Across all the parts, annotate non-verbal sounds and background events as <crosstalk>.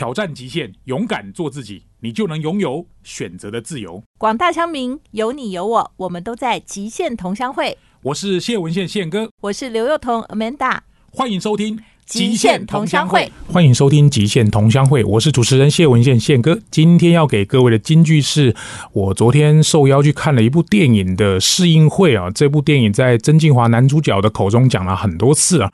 挑战极限，勇敢做自己，你就能拥有选择的自由。广大乡民，有你有我，我们都在极限同乡会。我是谢文宪宪哥，我是刘幼彤 Amanda，欢迎收听《极限同乡会》。欢迎收听《极限同乡会》，我是主持人谢文宪宪哥。今天要给各位的金句是：我昨天受邀去看了一部电影的试映会啊，这部电影在曾静华男主角的口中讲了很多次啊。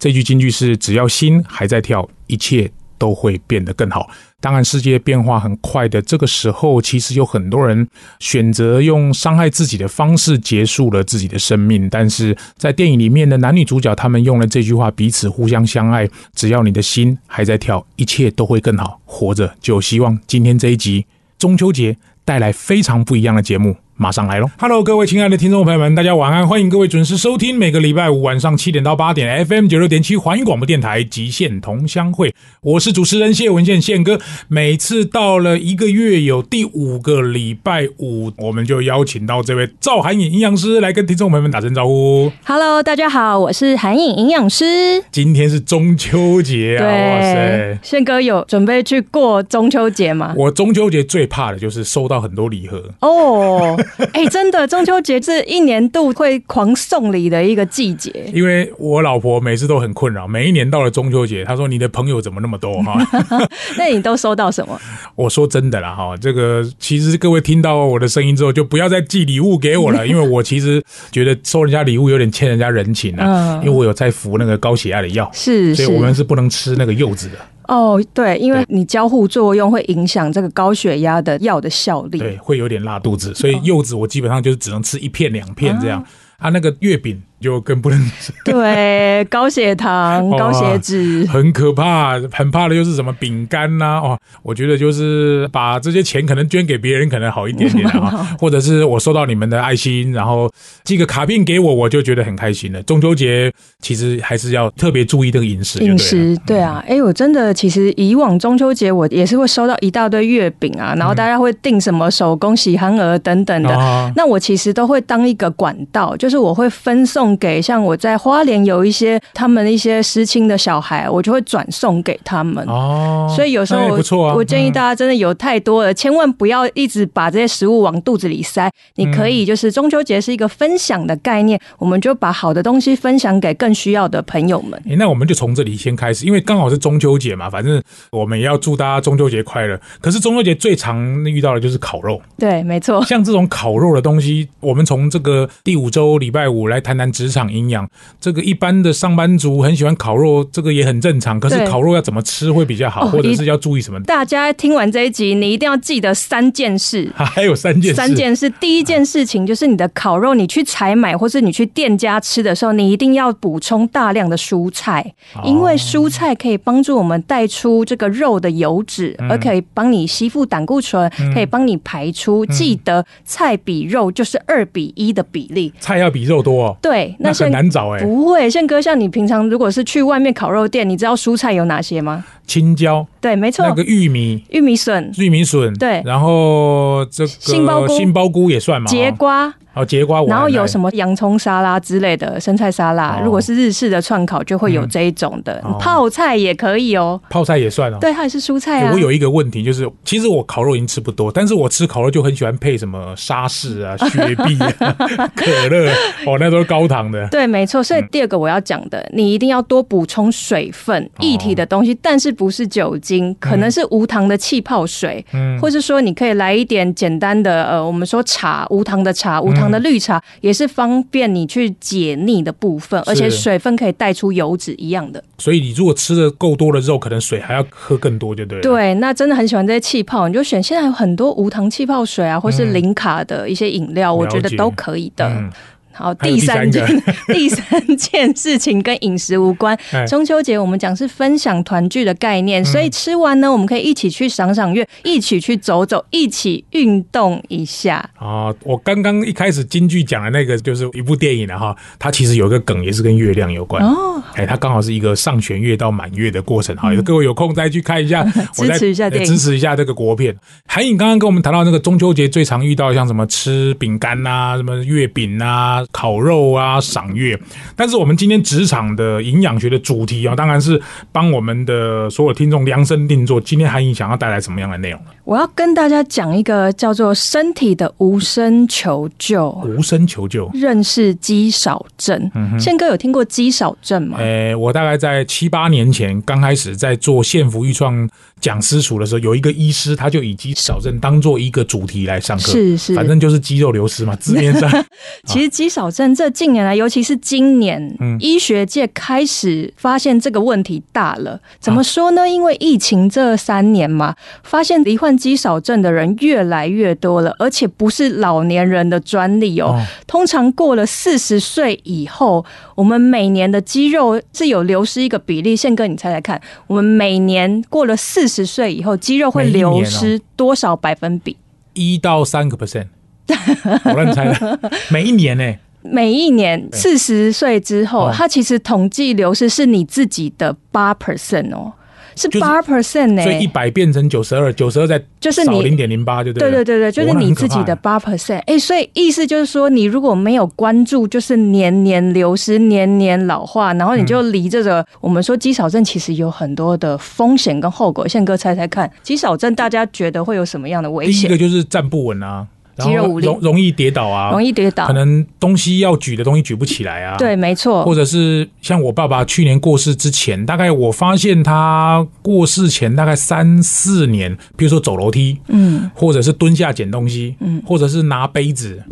这句金句是：只要心还在跳，一切。都会变得更好。当然，世界变化很快的这个时候，其实有很多人选择用伤害自己的方式结束了自己的生命。但是在电影里面的男女主角，他们用了这句话，彼此互相相爱。只要你的心还在跳，一切都会更好。活着就希望。今天这一集中秋节带来非常不一样的节目。马上来喽！Hello，各位亲爱的听众朋友们，大家晚安！欢迎各位准时收听每个礼拜五晚上七点到八点 FM 九六点七环宇广播电台《极限同乡会》，我是主持人谢文宪宪哥。每次到了一个月有第五个礼拜五，我们就邀请到这位赵涵颖营养师来跟听众朋友们打声招呼。Hello，大家好，我是涵颖营养师。今天是中秋节啊！哇塞，宪哥有准备去过中秋节吗？我中秋节最怕的就是收到很多礼盒哦。<laughs> 哎，真的，中秋节是一年度会狂送礼的一个季节。因为我老婆每次都很困扰，每一年到了中秋节，她说：“你的朋友怎么那么多？”哈，<laughs> 那你都收到什么？<laughs> 我说真的啦，哈，这个其实各位听到我的声音之后，就不要再寄礼物给我了，因为我其实觉得收人家礼物有点欠人家人情啊。因为我有在服那个高血压的药，是，所以我们是不能吃那个柚子的。哦，对，因为你交互作用会影响这个高血压的药的效力，对，会有点拉肚子，所以柚子我基本上就是只能吃一片两片这样。啊，那个月饼。就更不能吃，对，高血糖、<laughs> 高血脂，很可怕，很怕的就是什么饼干呐，哦，我觉得就是把这些钱可能捐给别人可能好一点点啊，<laughs> 或者是我收到你们的爱心，然后寄个卡片给我，我就觉得很开心了。中秋节其实还是要特别注意这个饮食，饮食对啊，哎，我真的其实以往中秋节我也是会收到一大堆月饼啊，然后大家会订什么手工喜憨儿等等的，那我其实都会当一个管道，就是我会分送。给像我在花莲有一些他们一些失亲的小孩，我就会转送给他们哦。所以有时候我我建议大家真的有太多了，千万不要一直把这些食物往肚子里塞。你可以就是中秋节是一个分享的概念，我们就把好的东西分享给更需要的朋友们。那我们就从这里先开始，因为刚好是中秋节嘛，反正我们也要祝大家中秋节快乐。可是中秋节最常遇到的就是烤肉，对，没错。像这种烤肉的东西，我们从这个第五周礼拜五来谈谈职场营养，这个一般的上班族很喜欢烤肉，这个也很正常。可是烤肉要怎么吃会比较好，或者是要注意什么？大家听完这一集，你一定要记得三件事。<laughs> 还有三件，三件事。第一件事情就是你的烤肉，你去采买或是你去店家吃的时候，你一定要补充大量的蔬菜，因为蔬菜可以帮助我们带出这个肉的油脂，而可以帮你吸附胆固醇，可以帮你排出。记得菜比肉就是二比一的比例，菜要比肉多。哦。对，那很难找哎。不会，宪哥，像你平常如果是去外面烤肉店，你知道蔬菜有哪些吗？青椒，对，没错。那个玉米，玉米笋，玉米笋，对。然后这个杏鲍菇，杏鲍菇也算吗。节瓜。哦，节瓜，然后有什么洋葱沙拉之类的生菜沙拉，如果是日式的串烤，就会有这一种的。泡菜也可以哦，泡菜也算哦，对，它也是蔬菜啊。我有一个问题，就是其实我烤肉已经吃不多，但是我吃烤肉就很喜欢配什么沙士啊、<laughs> 雪碧啊、<laughs> 可乐，哦，那都是高糖的。对，没错。所以第二个我要讲的，你一定要多补充水分、液体的东西，但是不是酒精，可能是无糖的气泡水，嗯，或是说你可以来一点简单的，呃，我们说茶，无糖的茶，无糖。的绿茶也是方便你去解腻的部分，而且水分可以带出油脂一样的。所以你如果吃的够多的肉，可能水还要喝更多，就对。对，那真的很喜欢这些气泡，你就选现在有很多无糖气泡水啊，或是零卡的一些饮料，我觉得都可以的。好，第三件 <laughs> 第三件事情跟饮食无关。中秋节我们讲是分享团聚的概念，所以吃完呢，我们可以一起去赏赏月，一起去走走，一起运动一下。啊，我刚刚一开始京剧讲的那个就是一部电影了哈，它其实有一个梗也是跟月亮有关哦。哎，它刚好是一个上弦月到满月的过程哈，各位有空再去看一下，<laughs> 支持一下支持一下这个国片。韩颖刚刚跟我们谈到那个中秋节最常遇到像什么吃饼干呐，什么月饼呐。烤肉啊、赏月。但是我们今天职场的营养学的主题啊，当然是帮我们的所有听众量身定做。今天韩颖想要带来什么样的内容？我要跟大家讲一个叫做身体的无声求救。无声求救，认识肌少症。宪哥有听过肌少症吗？诶，我大概在七八年前刚开始在做县福预创讲私塾的时候，有一个医师他就以肌少症当做一个主题来上课。是是，反正就是肌肉流失嘛，字面上。<laughs> 其实肌少症这近年来，尤其是今年，医学界开始发现这个问题大了。怎么说呢？因为疫情这三年嘛，发现罹患肌少症的人越来越多了，而且不是老年人的专利哦。通常过了四十岁以后，我们每年的肌肉是有流失一个比例。宪哥，你猜猜看，我们每年过了四十岁以后，肌肉会流失多少百分比？一到三个 percent。我乱猜的。<laughs> 每一年呢？每一年四十岁之后，它其实统计流失是你自己的八 percent 哦。是八 percent 呢，所以一百变成九十二，九十二再就是你零点零八，就对对对对，就是你自己的八 percent。哎，所以意思就是说，你如果没有关注，就是年年流失，年年老化，然后你就离这个我们说肌少症其实有很多的风险跟后果。宪哥猜猜看，肌少症大家觉得会有什么样的危险？第一个就是站不稳啊。肌肉无力，容容易跌倒啊，容易跌倒，可能东西要举的东西举不起来啊。对，没错。或者是像我爸爸去年过世之前，大概我发现他过世前大概三四年，比如说走楼梯，嗯，或者是蹲下捡东西，嗯，或者是拿杯子。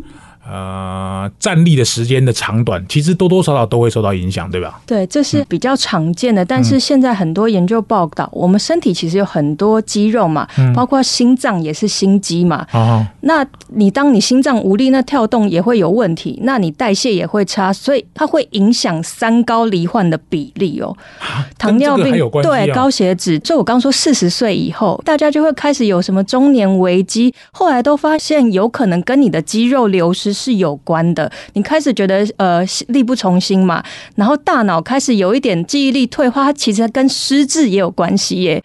呃，站立的时间的长短，其实多多少少都会受到影响，对吧？对，这是比较常见的。但是现在很多研究报道，我们身体其实有很多肌肉嘛，包括心脏也是心肌嘛。哦，那你当你心脏无力，那跳动也会有问题，那你代谢也会差，所以它会影响三高罹患的比例哦。糖尿病对高血脂，就我刚说四十岁以后，大家就会开始有什么中年危机，后来都发现有可能跟你的肌肉流失。是有关的，你开始觉得呃力不从心嘛，然后大脑开始有一点记忆力退化，它其实跟失智也有关系耶。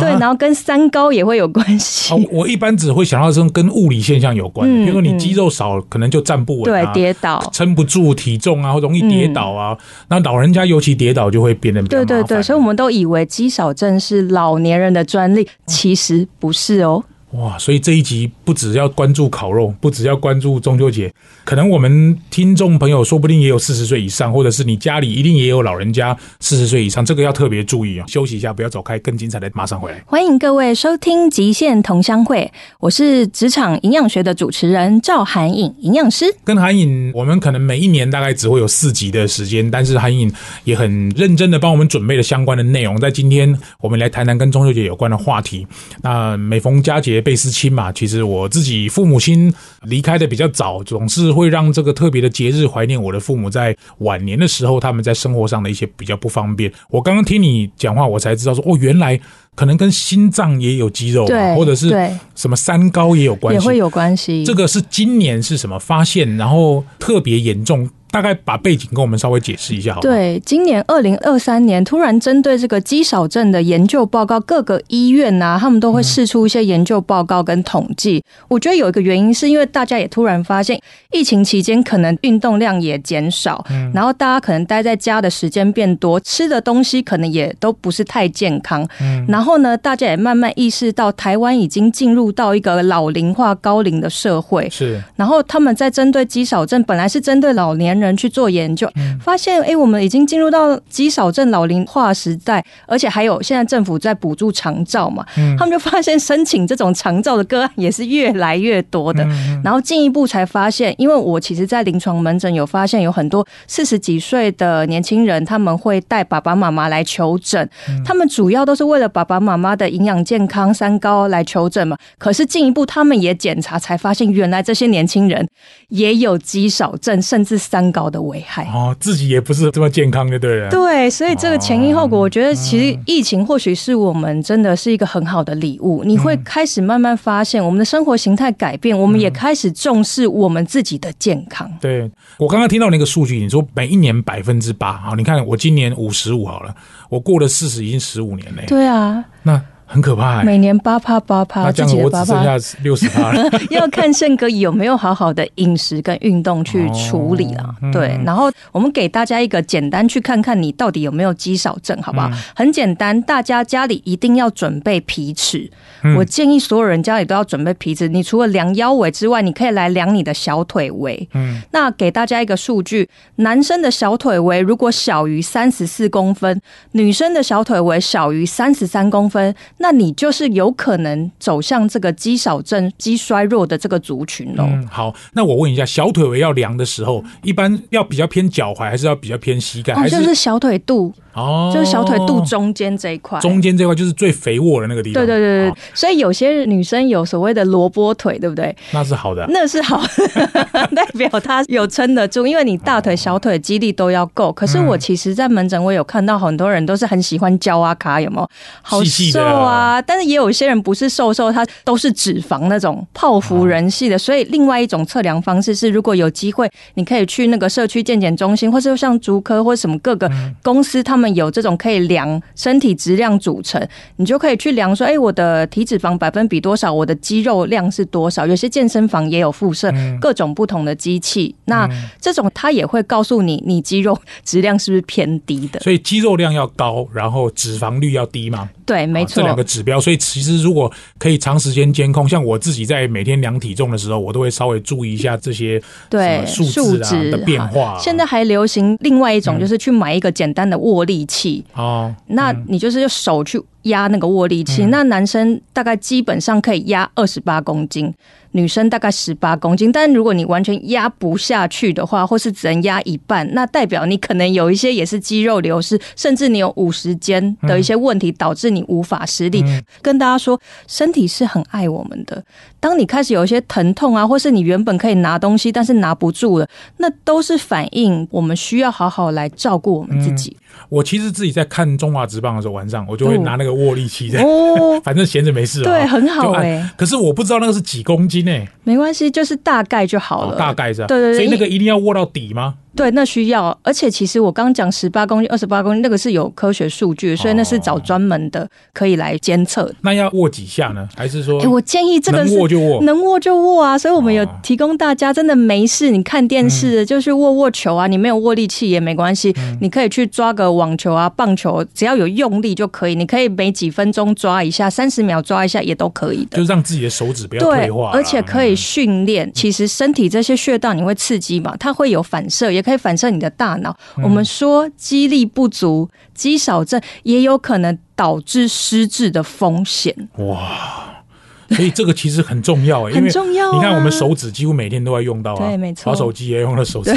对，然后跟三高也会有关系。我一般只会想到这种跟物理现象有关，比如说你肌肉少，可能就站不稳，对，跌倒，撑不住体重啊，容易跌倒啊。那老人家尤其跌倒就会变得对对对，所以我们都以为肌少症是老年人的专利，其实不是哦。哇，所以这一集不只要关注烤肉，不只要关注中秋节，可能我们听众朋友说不定也有四十岁以上，或者是你家里一定也有老人家四十岁以上，这个要特别注意啊！休息一下，不要走开，更精彩的马上回来。欢迎各位收听《极限同乡会》，我是职场营养学的主持人赵涵颖营养师。跟涵颖，我们可能每一年大概只会有四集的时间，但是涵颖也很认真的帮我们准备了相关的内容，在今天我们来谈谈跟中秋节有关的话题。那每逢佳节。倍思亲嘛，其实我自己父母亲离开的比较早，总是会让这个特别的节日怀念我的父母。在晚年的时候，他们在生活上的一些比较不方便。我刚刚听你讲话，我才知道说，哦，原来可能跟心脏也有肌肉，或者是什么三高也有关系，也会有关系。这个是今年是什么发现，然后特别严重。大概把背景跟我们稍微解释一下，好。对，今年二零二三年突然针对这个肌少症的研究报告，各个医院呐，他们都会试出一些研究报告跟统计。我觉得有一个原因，是因为大家也突然发现，疫情期间可能运动量也减少，嗯然后大家可能待在家的时间变多，吃的东西可能也都不是太健康。嗯然后呢，大家也慢慢意识到，台湾已经进入到一个老龄化、高龄的社会。是。然后他们在针对肌少症，本来是针对老年。人去做研究，发现哎，我们已经进入到极少症老龄化时代，而且还有现在政府在补助长照嘛，他们就发现申请这种长照的个案也是越来越多的。然后进一步才发现，因为我其实，在临床门诊有发现，有很多四十几岁的年轻人，他们会带爸爸妈妈来求诊，他们主要都是为了爸爸妈妈的营养健康、三高来求诊嘛。可是进一步，他们也检查才发现，原来这些年轻人也有极少症，甚至三。高的危害哦，自己也不是这么健康的，对人对，所以这个前因后果，我觉得其实疫情或许是我们真的是一个很好的礼物。你会开始慢慢发现，我们的生活形态改变，我们也开始重视我们自己的健康。对我刚刚听到那个数据，你说每一年百分之八，好，你看我今年五十五好了，我过了四十已经十五年了。对啊，那。很可怕。每年八趴八趴，这样我只剩下六十趴了。<laughs> 要看宪哥有没有好好的饮食跟运动去处理了。对，然后我们给大家一个简单去看看你到底有没有肌少症，好不好？很简单，大家家里一定要准备皮尺。我建议所有人家里都要准备皮尺。你除了量腰围之外，你可以来量你的小腿围。嗯，那给大家一个数据：男生的小腿围如果小于三十四公分，女生的小腿围小于三十三公分。那你就是有可能走向这个肌少症、肌衰弱的这个族群喽。嗯，好，那我问一下，小腿围要量的时候，一般要比较偏脚踝，还是要比较偏膝盖？哦，就是小腿肚。哦，就是小腿肚中间这一块，中间这块就是最肥沃的那个地方。对对对对，所以有些女生有所谓的萝卜腿，对不对？那是好的，那是好，<laughs> 代表她有撑得住，因为你大腿、小腿肌力都要够。可是我其实，在门诊我有看到很多人都是很喜欢胶啊卡，有没有？好瘦啊！但是也有一些人不是瘦瘦，他都是脂肪那种泡芙人系的。所以另外一种测量方式是，如果有机会，你可以去那个社区健检中心，或是像足科或什么各个公司，他们。们有这种可以量身体质量组成，你就可以去量说，哎，我的体脂肪百分比多少，我的肌肉量是多少？有些健身房也有附设各种不同的机器，那这种它也会告诉你，你肌肉质量是不是偏低的？所以肌肉量要高，然后脂肪率要低吗？对，没错，指标。所以其实如果可以长时间监控，像我自己在每天量体重的时候，我都会稍微注意一下这些对数字啊的变化。现在还流行另外一种，就是去买一个简单的握力器哦，那你就是用手去压那个握力器。那男生大概基本上可以压二十八公斤。女生大概十八公斤，但如果你完全压不下去的话，或是只能压一半，那代表你可能有一些也是肌肉流失，甚至你有五十肩的一些问题，导致你无法施力。跟大家说，身体是很爱我们的。当你开始有一些疼痛啊，或是你原本可以拿东西，但是拿不住了，那都是反映我们需要好好来照顾我们自己。我其实自己在看中华职棒的时候，晚上我就会拿那个握力器在，<laughs> 反正闲着没事，对，很好哎。可是我不知道那个是几公斤哎，没关系，就是大概就好了，大概是，对对对，所以那个一定要握到底吗？对，那需要，而且其实我刚刚讲十八公斤、二十八公斤，那个是有科学数据，所以那是找专门的可以来监测。那要握几下呢？还是说？哎我建议这个能握就握，能握就握啊！所以我们有提供大家，真的没事，你看电视就是握握球啊，你没有握力器也没关系，你可以去抓个网球啊、棒球，只要有用力就可以。你可以每几分钟抓一下，三十秒抓一下也都可以的，就让自己的手指不要退化。而且可以训练，其实身体这些穴道你会刺激嘛，它会有反射，也可以反射你的。大脑，我们说肌力不足、肌少症也有可能导致失智的风险。哇，所以这个其实很重要，<laughs> 很重要。你看，我们手指几乎每天都在用到啊，对，没错。划手机也用了手指，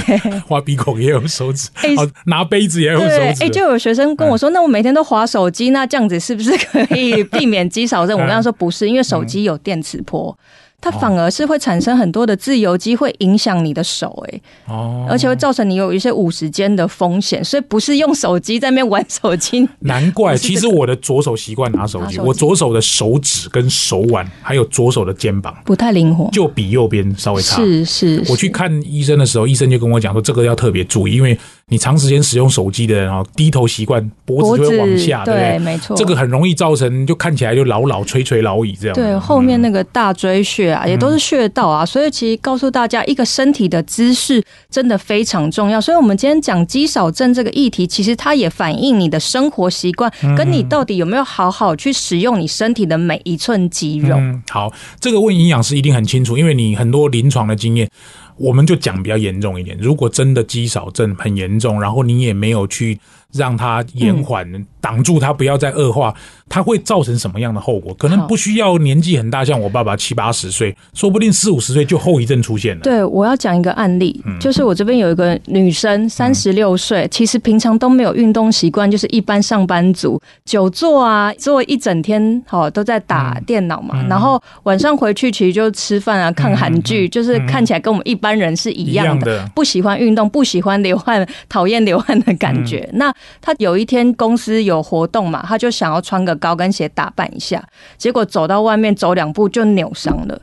划 <laughs> 鼻孔也用手指，拿杯子也用手指。哎，就有学生跟我说，那我每天都划手机，那这样子是不是可以避免肌少症？<laughs> 我跟他说不是，因为手机有电磁波。它反而是会产生很多的自由基，会影响你的手，哎，哦，而且会造成你有一些五十肩的风险，所以不是用手机在那边玩手机。<laughs> 难怪，其实我的左手习惯拿手机，我左手的手指跟手腕，还有左手的肩膀不太灵活，就比右边稍微差。是是，我去看医生的时候，医生就跟我讲说，这个要特别注意，因为。你长时间使用手机的人啊，低头习惯，脖子会往下，对？没错，这个很容易造成，就看起来就老老垂垂老矣这样。对，后面那个大椎穴啊，也都是穴道啊，所以其实告诉大家，一个身体的姿势真的非常重要。所以，我们今天讲肌少症这个议题，其实它也反映你的生活习惯，跟你到底有没有好好去使用你身体的每一寸肌肉。好，这个问营养师一定很清楚，因为你很多临床的经验。我们就讲比较严重一点，如果真的肌少症很严重，然后你也没有去。让它延缓，挡住它，不要再恶化，它会造成什么样的后果？可能不需要年纪很大，像我爸爸七八十岁，说不定四五十岁就后遗症出现了。对，我要讲一个案例，就是我这边有一个女生，三十六岁，其实平常都没有运动习惯，就是一般上班族，久坐啊，坐一整天，好都在打电脑嘛，然后晚上回去其实就吃饭啊，看韩剧，就是看起来跟我们一般人是一样的，不喜欢运动，不喜欢流汗，讨厌流汗的感觉。那他有一天公司有活动嘛，他就想要穿个高跟鞋打扮一下，结果走到外面走两步就扭伤了，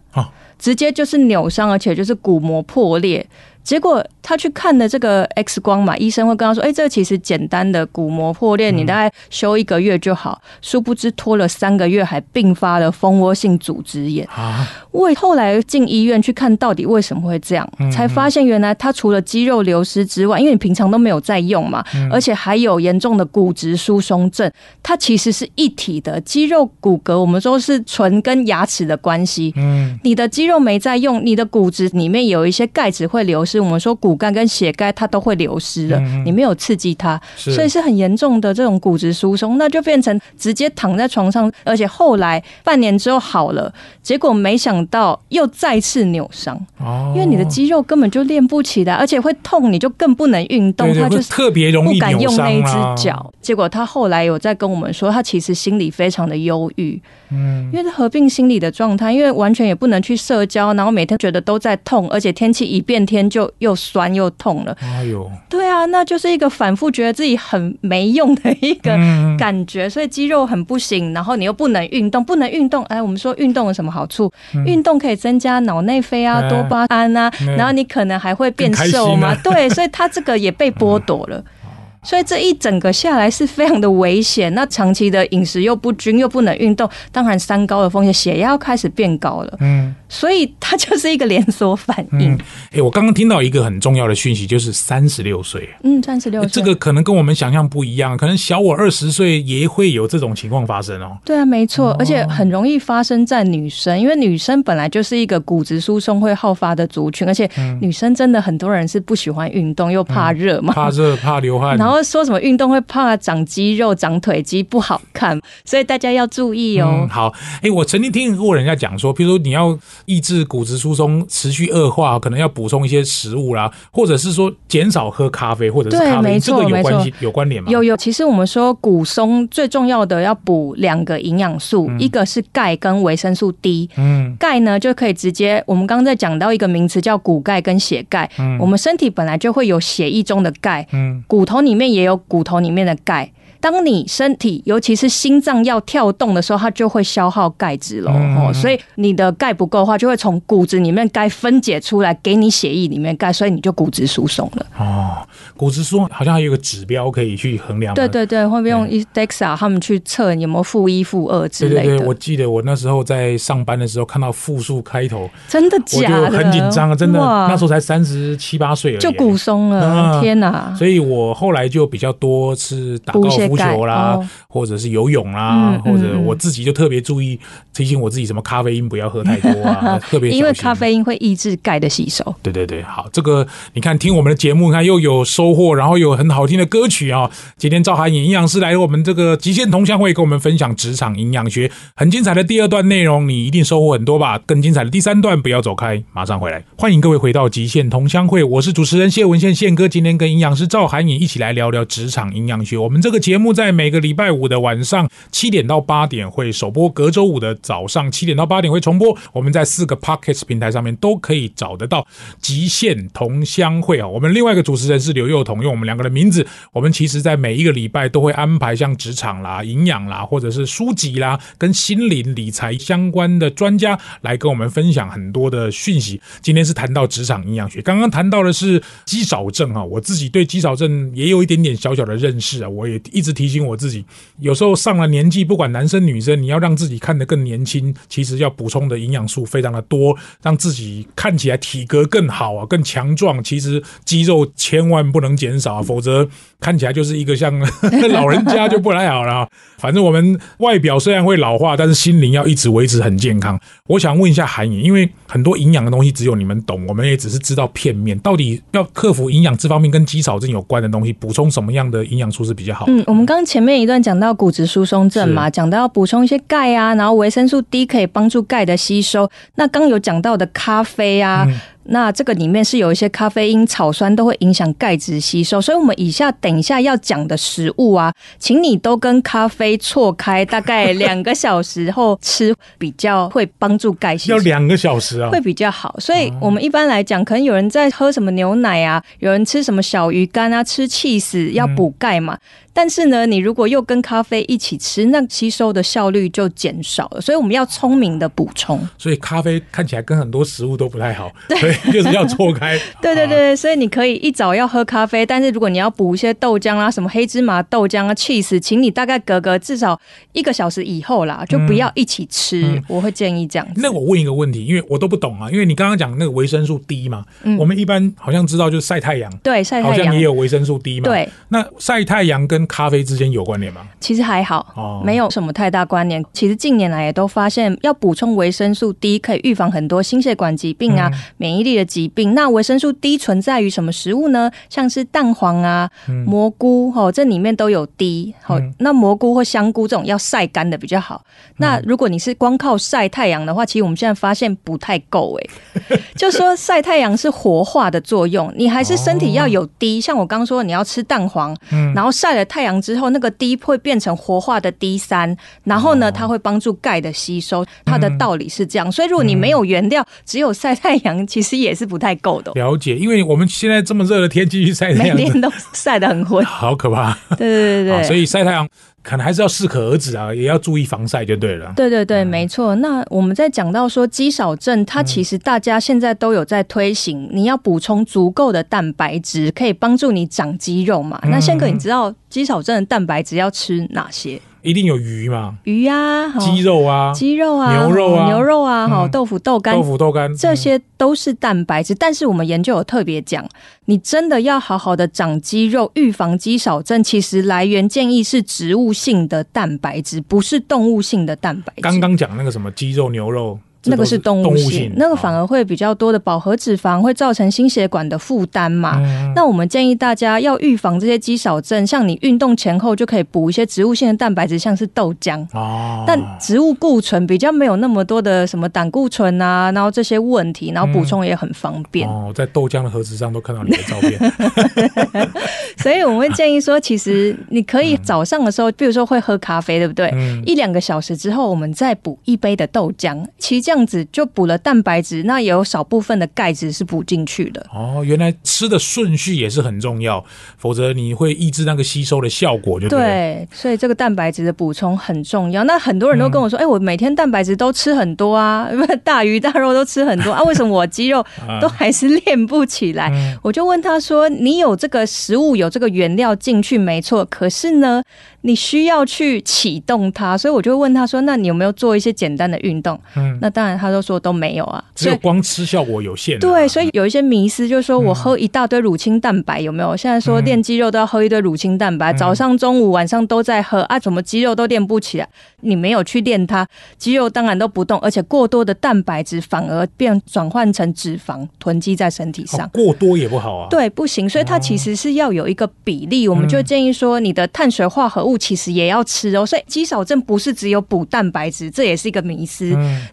直接就是扭伤，而且就是骨膜破裂。结果他去看的这个 X 光嘛，医生会跟他说：“哎，这个其实简单的骨膜破裂，你大概修一个月就好。”殊不知拖了三个月，还并发了蜂窝性组织炎啊！为后来进医院去看到底为什么会这样，才发现原来他除了肌肉流失之外，因为你平常都没有在用嘛，而且还有严重的骨质疏松症，它其实是一体的肌肉骨骼，我们说是唇跟牙齿的关系。嗯，你的肌肉没在用，你的骨质里面有一些钙质会流失。我们说骨钙跟血钙它都会流失的，你没有刺激它，所以是很严重的这种骨质疏松，那就变成直接躺在床上，而且后来半年之后好了，结果没想到又再次扭伤，哦，因为你的肌肉根本就练不起来，而且会痛，你就更不能运动，他就是特别容易不敢用那一只脚，结果他后来有在跟我们说，他其实心里非常的忧郁。嗯，因为是合并心理的状态，因为完全也不能去社交，然后每天觉得都在痛，而且天气一变天就又酸又痛了。哎呦，对啊，那就是一个反复觉得自己很没用的一个感觉，所以肌肉很不行，然后你又不能运动，不能运动。哎，我们说运动有什么好处？运动可以增加脑内啡啊、多巴胺啊，然后你可能还会变瘦嘛。对，所以他这个也被剥夺了。<laughs> 所以这一整个下来是非常的危险。那长期的饮食又不均，又不能运动，当然三高的风险，血压开始变高了。嗯。所以它就是一个连锁反应。哎，我刚刚听到一个很重要的讯息，就是三十六岁。嗯，三十六岁，这个可能跟我们想象不一样，可能小我二十岁也会有这种情况发生哦。对啊，没错，而且很容易发生在女生，因为女生本来就是一个骨质疏松会好发的族群，而且女生真的很多人是不喜欢运动，又怕热嘛，怕热怕流汗，然后说什么运动会怕长肌肉、长腿肌不好看，所以大家要注意哦。好，哎，我曾经听过人家讲说，比如说你要。抑制骨质疏松持续恶化，可能要补充一些食物啦，或者是说减少喝咖啡，或者是咖啡，这个有关系有关联吗？有有，其实我们说骨松最重要的要补两个营养素，一个是钙跟维生素 D。嗯，钙呢就可以直接，我们刚刚在讲到一个名词叫骨钙跟血钙。嗯，我们身体本来就会有血液中的钙，嗯，骨头里面面也有骨头里面的钙。当你身体，尤其是心脏要跳动的时候，它就会消耗钙质喽。哦，所以你的钙不够的话，就会从骨质里面钙分解出来，给你血液里面钙，所以你就骨质疏松了。哦，骨质疏松好像还有个指标可以去衡量。对对对，会不会用 DEXA 他们去测有没有负一、负二之类的？对对对，我记得我那时候在上班的时候看到负数开头，真的假的？很紧张啊，真的。那时候才三十七八岁，就骨松了。天哪！所以我后来就比较多吃打高尔夫球啦，或者是游泳啦，或者我自己就特别注意提醒我自己，什么咖啡因不要喝太多啊，<laughs> 特别因为咖啡因会抑制钙的吸收。对对对，好，这个你看听我们的节目，你看又有收获，然后有很好听的歌曲啊。今天赵涵颖营养师来我们这个极限同乡会，跟我们分享职场营养学，很精彩的第二段内容，你一定收获很多吧？更精彩的第三段，不要走开，马上回来。欢迎各位回到极限同乡会，我是主持人谢文宪宪哥，今天跟营养师赵涵颖一起来聊聊职场营养学。我们这个节目目在。每个礼拜五的晚上七点到八点会首播，隔周五的早上七点到八点会重播。我们在四个 Pockets 平台上面都可以找得到。极限同乡会啊，我们另外一个主持人是刘幼彤，用我们两个的名字。我们其实在每一个礼拜都会安排像职场啦、营养啦，或者是书籍啦，跟心灵理财相关的专家来跟我们分享很多的讯息。今天是谈到职场营养学，刚刚谈到的是肌少症啊，我自己对肌少症也有一点点小小的认识啊，我也一直提醒我。自己有时候上了年纪，不管男生女生，你要让自己看得更年轻，其实要补充的营养素非常的多，让自己看起来体格更好啊，更强壮。其实肌肉千万不能减少，否则看起来就是一个像 <laughs> 老人家就不太好了。反正我们外表虽然会老化，但是心灵要一直维持很健康。我想问一下韩颖，因为很多营养的东西只有你们懂，我们也只是知道片面。到底要克服营养这方面跟肌少症有关的东西，补充什么样的营养素是比较好？嗯，我们刚前。前面一段讲到骨质疏松症嘛，讲到要补充一些钙啊，然后维生素 D 可以帮助钙的吸收。那刚有讲到的咖啡啊。那这个里面是有一些咖啡因、草酸都会影响钙质吸收，所以我们以下等一下要讲的食物啊，请你都跟咖啡错开，大概两个小时后吃，比较会帮助钙吸收。要两个小时啊，会比较好。所以我们一般来讲，可能有人在喝什么牛奶啊，有人吃什么小鱼干啊，吃气死要补钙嘛。但是呢，你如果又跟咖啡一起吃，那吸收的效率就减少了。所以我们要聪明的补充。所以咖啡看起来跟很多食物都不太好。对。对，就是要错开。对对对，所以你可以一早要喝咖啡，但是如果你要补一些豆浆啊，什么黑芝麻豆浆啊、cheese，请你大概隔个至少一个小时以后啦，就不要一起吃。我会建议这样。那我问一个问题，因为我都不懂啊，因为你刚刚讲那个维生素 D 嘛，我们一般好像知道就是晒太阳，对，晒太阳好像也有维生素 D 嘛。对，那晒太阳跟咖啡之间有关联吗？其实还好，哦，没有什么太大关联。其实近年来也都发现，要补充维生素 D 可以预防很多心血管疾病啊、免疫力的疾病。那维生素 D 存在于什么食物呢？像是蛋黄啊、蘑菇，哦，这里面都有 D。好，那蘑菇或香菇这种要晒干的比较好。那如果你是光靠晒太阳的话，其实我们现在发现不太够哎。<laughs> 就说晒太阳是活化的作用，你还是身体要有 D。像我刚说，你要吃蛋黄，然后晒了太阳之后，那个 D 会变成活化的 D 三，然后呢，它会帮助钙的吸收。它的道理是这样，所以如果你没有原料，只有晒太阳，<laughs> 其实也是不太够的。了解，因为我们现在这么热的天气去晒太阳，每天都晒得很昏，好可怕。对对对对，所以晒太阳可能还是要适可而止啊，也要注意防晒就对了。对对对，没错。那我们在讲到说肌少症，它其实大家现在都有在推行，你要补充足够的蛋白质，可以帮助你长肌肉嘛。那宪哥，你知道肌少症的蛋白质要吃哪些？一定有鱼嘛？鱼啊，鸡肉啊，鸡肉啊，牛肉啊，牛肉啊，好，豆腐、豆干，豆腐、豆干，这些都是蛋白质。但是我们研究有特别讲，你真的要好好的长肌肉，预防肌少症，其实来源建议是植物性的蛋白质，不是动物性的蛋白质。刚刚讲那个什么鸡肉、牛肉。那个是动物性，那个反而会比较多的饱和脂肪，会造成心血管的负担嘛。那我们建议大家要预防这些肌少症，像你运动前后就可以补一些植物性的蛋白质，像是豆浆。哦。但植物固醇比较没有那么多的什么胆固醇啊，然后这些问题，然后补充也很方便。哦，在豆浆的盒子上都看到你的照片。<laughs> 所以我们会建议说，其实你可以早上的时候，比如说会喝咖啡，对不对？一两个小时之后，我们再补一杯的豆浆。其实。这样子就补了蛋白质，那也有少部分的钙质是补进去的。哦，原来吃的顺序也是很重要，否则你会抑制那个吸收的效果。就对，所以这个蛋白质的补充很重要。那很多人都跟我说：“哎，我每天蛋白质都吃很多啊，<laughs> 大鱼大肉都吃很多啊，为什么我肌肉 <laughs> 都还是练不起来？”我就问他说：“你有这个食物，有这个原料进去，没错，可是呢？”你需要去启动它，所以我就问他说：“那你有没有做一些简单的运动？”嗯，那当然，他都说都没有啊，只有光吃效果有限。对，所以有一些迷思，就是说我喝一大堆乳清蛋白有没有？现在说练肌肉都要喝一堆乳清蛋白，早上、中午、晚上都在喝啊，怎么肌肉都练不起来？你没有去练它，肌肉当然都不动，而且过多的蛋白质反而变转换成脂肪囤积在身体上，过多也不好啊。对，不行，所以它其实是要有一个比例，我们就建议说你的碳水化合物。其实也要吃哦，所以肌少症不是只有补蛋白质，这也是一个迷思。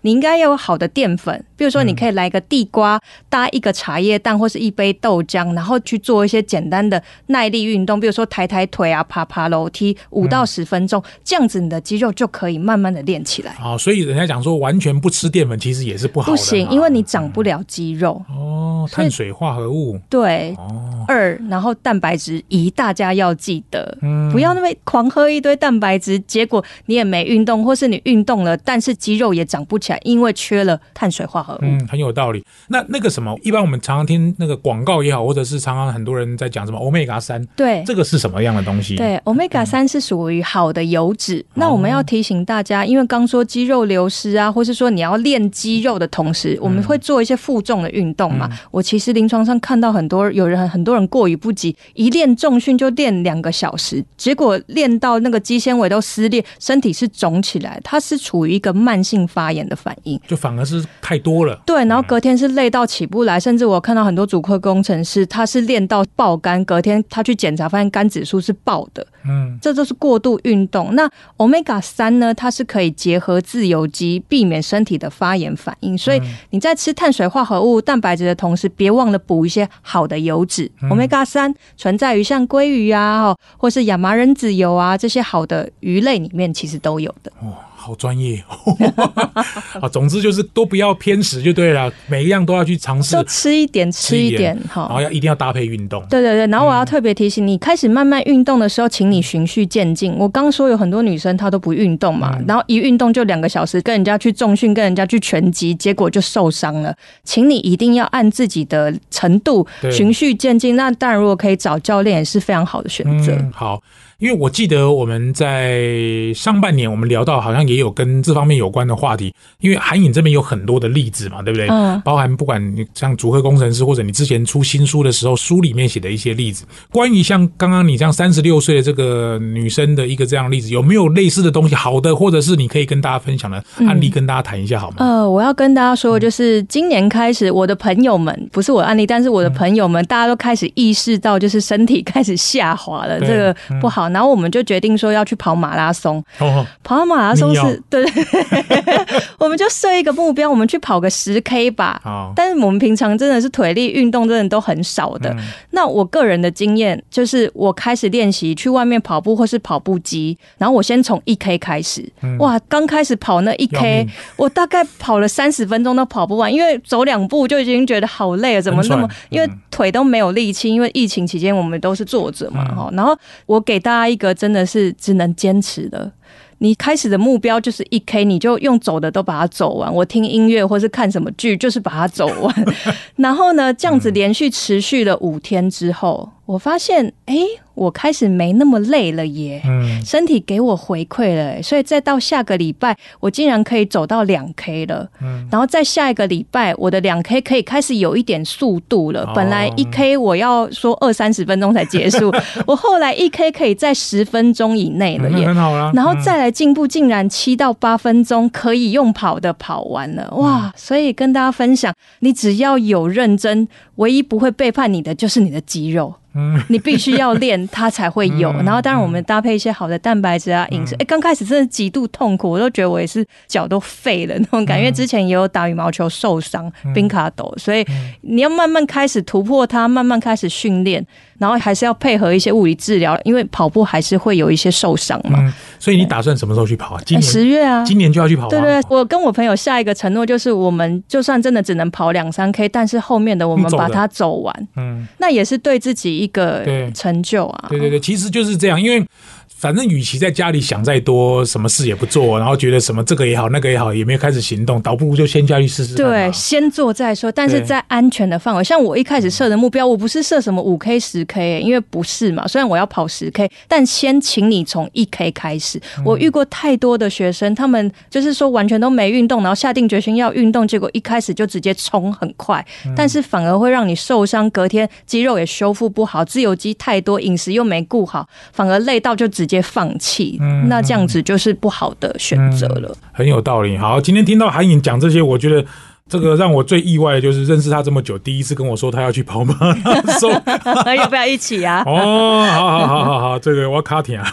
你应该要有好的淀粉，比如说你可以来个地瓜搭一个茶叶蛋，或是一杯豆浆，然后去做一些简单的耐力运动，比如说抬抬腿啊、爬爬楼梯，五到十分钟，这样子你的肌肉就可以慢慢的练起来。好，所以人家讲说完全不吃淀粉，其实也是不好。不行，因为你长不了肌肉。哦，碳水化合物对。哦。二，然后蛋白质一，大家要记得，嗯不要那么狂。喝一堆蛋白质，结果你也没运动，或是你运动了，但是肌肉也长不起来，因为缺了碳水化合物。嗯，很有道理。那那个什么，一般我们常常听那个广告也好，或者是常常很多人在讲什么欧米伽三，对，这个是什么样的东西？对，欧米伽三是属于好的油脂。那我们要提醒大家，因为刚说肌肉流失啊，或是说你要练肌肉的同时，我们会做一些负重的运动嘛。我其实临床上看到很多有人很多人过于不及，一练重训就练两个小时，结果练到。那个肌纤维都撕裂，身体是肿起来，它是处于一个慢性发炎的反应，就反而是太多了。对，然后隔天是累到起不来，甚至我看到很多主科工程师，他是练到爆肝，隔天他去检查发现肝指数是爆的。嗯，这就是过度运动。那 omega 三呢？它是可以结合自由基，避免身体的发炎反应。所以你在吃碳水化合物、蛋白质的同时，别忘了补一些好的油脂。Omega 三存在于像鲑鱼啊，或是亚麻仁籽油啊。这些好的鱼类里面其实都有的。好专业。<laughs> 啊，总之就是都不要偏食就对了，每一样都要去尝试，就吃一点，吃一点，好，然后要一定要搭配运动。对对对，然后我要特别提醒你，开始慢慢运动的时候，请你循序渐进。我刚说有很多女生她都不运动嘛，然后一运动就两个小时，跟人家去重训，跟人家去拳击，结果就受伤了。请你一定要按自己的程度循序渐进。那当然，如果可以找教练，也是非常好的选择。好。因为我记得我们在上半年我们聊到，好像也有跟这方面有关的话题。因为韩影这边有很多的例子嘛，对不对？嗯。包含不管你像组合工程师，或者你之前出新书的时候，书里面写的一些例子，关于像刚刚你这样三十六岁的这个女生的一个这样例子，有没有类似的东西？好的，或者是你可以跟大家分享的案例，跟大家谈一下好吗？呃，我要跟大家说，就是今年开始，我的朋友们不是我案例，但是我的朋友们，大家都开始意识到，就是身体开始下滑了，这个不好。然后我们就决定说要去跑马拉松。跑马拉松是 <laughs> 对，<laughs> 我们就设一个目标，我们去跑个十 K 吧。但是我们平常真的是腿力运动真的都很少的。那我个人的经验就是，我开始练习去外面跑步或是跑步机，然后我先从一 K 开始。哇，刚开始跑那一 K，我大概跑了三十分钟都跑不完，因为走两步就已经觉得好累了。怎么那么？因为腿都没有力气，因为疫情期间我们都是坐着嘛。哈，然后我给大家一个真的是只能坚持的。你开始的目标就是一 K，你就用走的都把它走完。我听音乐或是看什么剧，就是把它走完。<laughs> 然后呢，这样子连续持续了五天之后，我发现，哎。我开始没那么累了耶，身体给我回馈了，所以再到下个礼拜，我竟然可以走到两 K 了。然后再下一个礼拜，我的两 K 可以开始有一点速度了。本来一 K 我要说二三十分钟才结束，<laughs> 我后来一 K 可以在十分钟以内了耶，很好了。然后再来进步，竟然七到八分钟可以用跑的跑完了，哇！所以跟大家分享，你只要有认真，唯一不会背叛你的就是你的肌肉。你必须要练，它才会有。然后，当然我们搭配一些好的蛋白质啊，饮食。哎，刚开始真的极度痛苦，我都觉得我也是脚都废了那种感觉。因为之前也有打羽毛球受伤，冰卡抖，所以你要慢慢开始突破它，慢慢开始训练。然后还是要配合一些物理治疗，因为跑步还是会有一些受伤嘛。嗯，所以你打算什么时候去跑啊？今年十月啊，今年就要去跑。对对，我跟我朋友下一个承诺就是，我们就算真的只能跑两三 K，但是后面的我们把它走完。嗯，那也是对自己一个成就啊。对对对，其实就是这样，因为。反正与其在家里想再多，什么事也不做，然后觉得什么这个也好，那个也好，也没有开始行动，倒不如就先下去试试。对，先做再说，但是在安全的范围。像我一开始设的目标，我不是设什么五 K、十 K，因为不是嘛。虽然我要跑十 K，但先请你从一 K 开始。我遇过太多的学生，他们就是说完全都没运动，然后下定决心要运动，结果一开始就直接冲很快，但是反而会让你受伤，隔天肌肉也修复不好，自由基太多，饮食又没顾好，反而累到就直。直接放弃，那这样子就是不好的选择了。很有道理。好，今天听到韩颖讲这些，我觉得这个让我最意外的就是认识他这么久，第一次跟我说他要去跑马拉松，<laughs> 要不要一起啊？<laughs> 哦，好好好好好，这个我要卡停啊！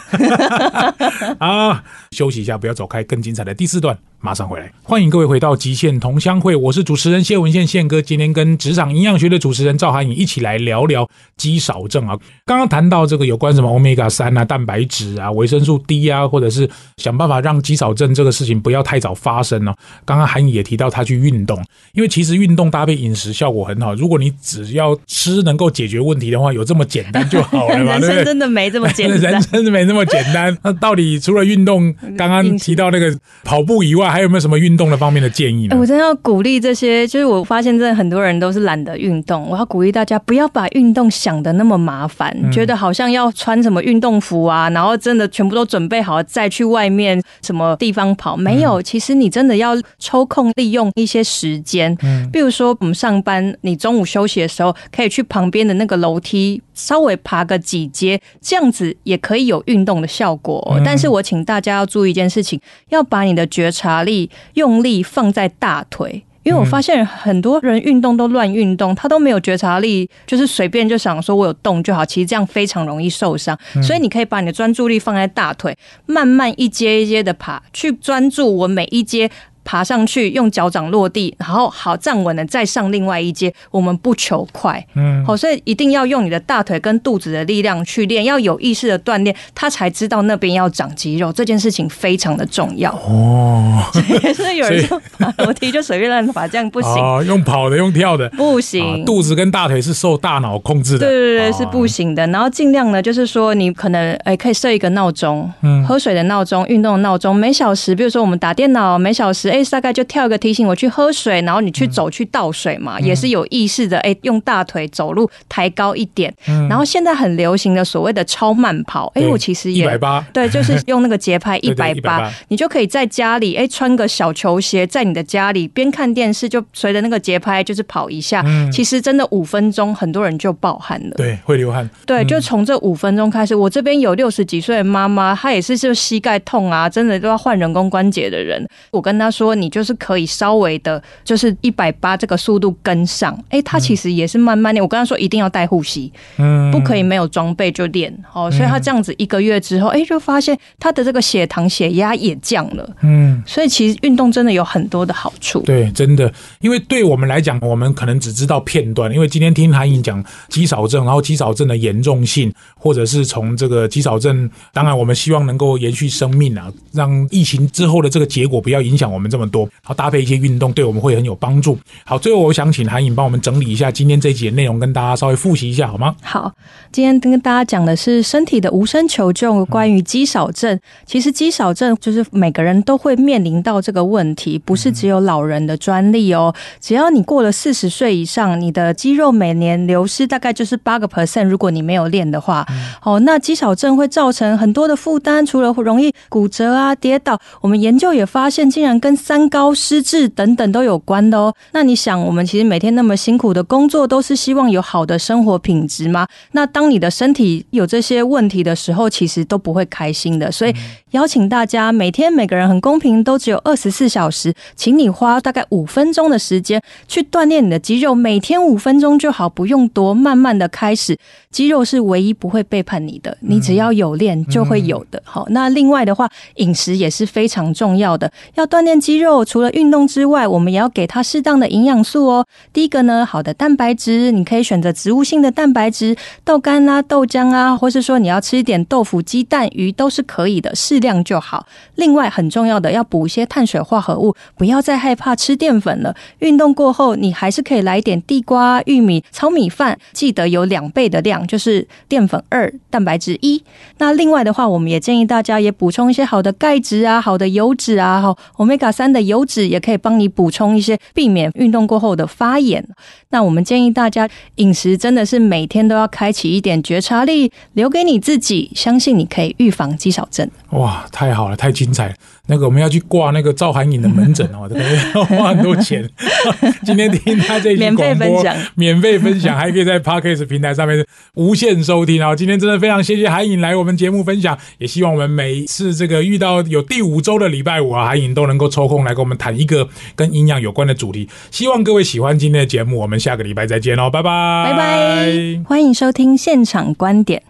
<laughs> 啊，休息一下，不要走开，更精彩的第四段。马上回来，欢迎各位回到极限同乡会，我是主持人谢文宪宪哥。今天跟职场营养学的主持人赵涵颖一起来聊聊肌少症啊。刚刚谈到这个有关什么欧米伽三啊、蛋白质啊、维生素 D 啊，或者是想办法让肌少症这个事情不要太早发生呢。刚刚韩颖也提到他去运动，因为其实运动搭配饮食效果很好。如果你只要吃能够解决问题的话，有这么简单就好了嘛？<laughs> 人生真的没这么简单，人生没那么简单。那到底除了运动，刚刚提到那个跑步以外，还有没有什么运动的方面的建议呢？我真的要鼓励这些，就是我发现真的很多人都是懒得运动。我要鼓励大家不要把运动想的那么麻烦，觉得好像要穿什么运动服啊，然后真的全部都准备好再去外面什么地方跑。没有，其实你真的要抽空利用一些时间，嗯，比如说我们上班，你中午休息的时候可以去旁边的那个楼梯稍微爬个几阶，这样子也可以有运动的效果。但是我请大家要注意一件事情，要把你的觉察力。用力放在大腿，因为我发现很多人运动都乱运动，他都没有觉察力，就是随便就想说我有动就好，其实这样非常容易受伤。所以你可以把你的专注力放在大腿，慢慢一阶一阶的爬，去专注我每一阶。爬上去，用脚掌落地，然后好站稳了再上另外一阶。我们不求快，嗯，好，所以一定要用你的大腿跟肚子的力量去练，要有意识的锻炼，他才知道那边要长肌肉，这件事情非常的重要哦。<laughs> 所以有人说爬楼梯就随便乱爬，<laughs> 这样不行。哦用跑的，用跳的，不行。肚子跟大腿是受大脑控制的，对对对，是不行的。然后尽量呢，就是说你可能哎可以设一个闹钟，嗯，喝水的闹钟，运动的闹钟，每小时，比如说我们打电脑，每小时哎大概就跳一个提醒我去喝水，然后你去走去倒水嘛，也是有意识的哎用大腿走路抬高一点。然后现在很流行的所谓的超慢跑，哎我其实也一百八，对，<laughs> 就是用那个节拍一百八，你就可以在家里哎穿个小球鞋，在你的家里边看电视，就随着那个节拍就是跑一下。嗯其实真的五分钟，很多人就爆汗了，对，会流汗。对，就从这五分钟开始，我这边有六十几岁的妈妈，她也是就膝盖痛啊，真的都要换人工关节的人。我跟她说，你就是可以稍微的，就是一百八这个速度跟上。哎，他其实也是慢慢练。我跟他说一定要带护膝，嗯，不可以没有装备就练。哦，所以他这样子一个月之后，哎，就发现他的这个血糖、血压也降了。嗯，所以其实运动真的有很多的好处。对，真的，因为对我们来讲，我们可能只知道片段。因为今天听韩颖讲肌少症，然后肌少症的严重性，或者是从这个肌少症，当然我们希望能够延续生命啊，让疫情之后的这个结果不要影响我们这么多，好搭配一些运动，对我们会很有帮助。好，最后我想请韩颖帮我们整理一下今天这一节内容，跟大家稍微复习一下好吗？好，今天跟大家讲的是身体的无声求救，关于肌少症。其实肌少症就是每个人都会面临到这个问题，不是只有老人的专利哦。只要你过了四十岁以上，你的肌肉每年流失大概就是八个 percent，如果你没有练的话，哦，那肌少症会造成很多的负担，除了容易骨折啊、跌倒，我们研究也发现，竟然跟三高、失智等等都有关的哦。那你想，我们其实每天那么辛苦的工作，都是希望有好的生活品质吗？那当你的身体有这些问题的时候，其实都不会开心的。所以邀请大家，每天每个人很公平，都只有二十四小时，请你花大概五分钟的时间去锻炼你的肌肉，每天五分钟就好，不用多，慢慢的开始。肌肉是唯一不会背叛你的，你只要有练就会有的。好，那另外的话，饮食也是非常重要的。要锻炼肌肉，除了运动之外，我们也要给它适当的营养素哦。第一个呢，好的蛋白质，你可以选择植物性的蛋白质，豆干啊、豆浆啊，或是说你要吃一点豆腐、鸡蛋、鱼都是可以的，适量就好。另外很重要的，要补一些碳水化合物，不要再害怕吃淀粉了。运动过后，你还是可以来一点地瓜、玉米、糙米饭，记得有两倍的量。就是淀粉二，蛋白质一。那另外的话，我们也建议大家也补充一些好的钙质啊，好的油脂啊，哈，omega 三的油脂也可以帮你补充一些，避免运动过后的发炎。那我们建议大家饮食真的是每天都要开启一点觉察力，留给你自己，相信你可以预防肌少症。哇，太好了，太精彩了！那个我们要去挂那个赵涵颖的门诊哦，<laughs> 这个要花很多钱。<laughs> 今天听他这免费分享，免费分享，还可以在 Podcast 平台上面无限收听哦！今天真的非常谢谢韩颖来我们节目分享，也希望我们每一次这个遇到有第五周的礼拜五啊，韩颖都能够抽空来跟我们谈一个跟营养有关的主题。希望各位喜欢今天的节目，我们下个礼拜再见哦，拜拜，拜拜，欢迎收听现场观点。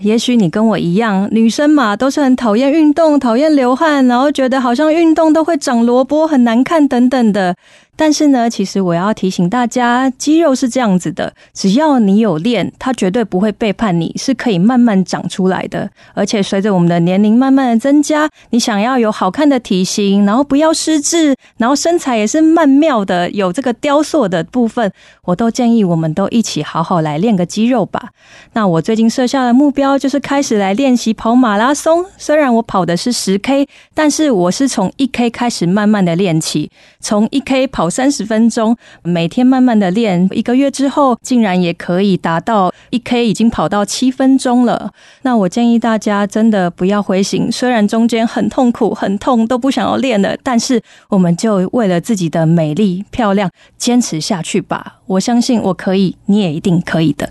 也许你跟我一样，女生嘛都是很讨厌运动、讨厌流汗，然后觉得好像运动都会长萝卜、很难看等等的。但是呢，其实我要提醒大家，肌肉是这样子的，只要你有练，它绝对不会背叛你，是可以慢慢长出来的。而且随着我们的年龄慢慢的增加，你想要有好看的体型，然后不要失智，然后身材也是曼妙的，有这个雕塑的部分，我都建议我们都一起好好来练个肌肉吧。那我最近设下的目标就是开始来练习跑马拉松，虽然我跑的是十 K，但是我是从一 K 开始慢慢的练起，从一 K 跑跑。三十分钟，每天慢慢的练，一个月之后，竟然也可以达到一 K，已经跑到七分钟了。那我建议大家真的不要灰心，虽然中间很痛苦、很痛，都不想要练了，但是我们就为了自己的美丽、漂亮，坚持下去吧。我相信我可以，你也一定可以的。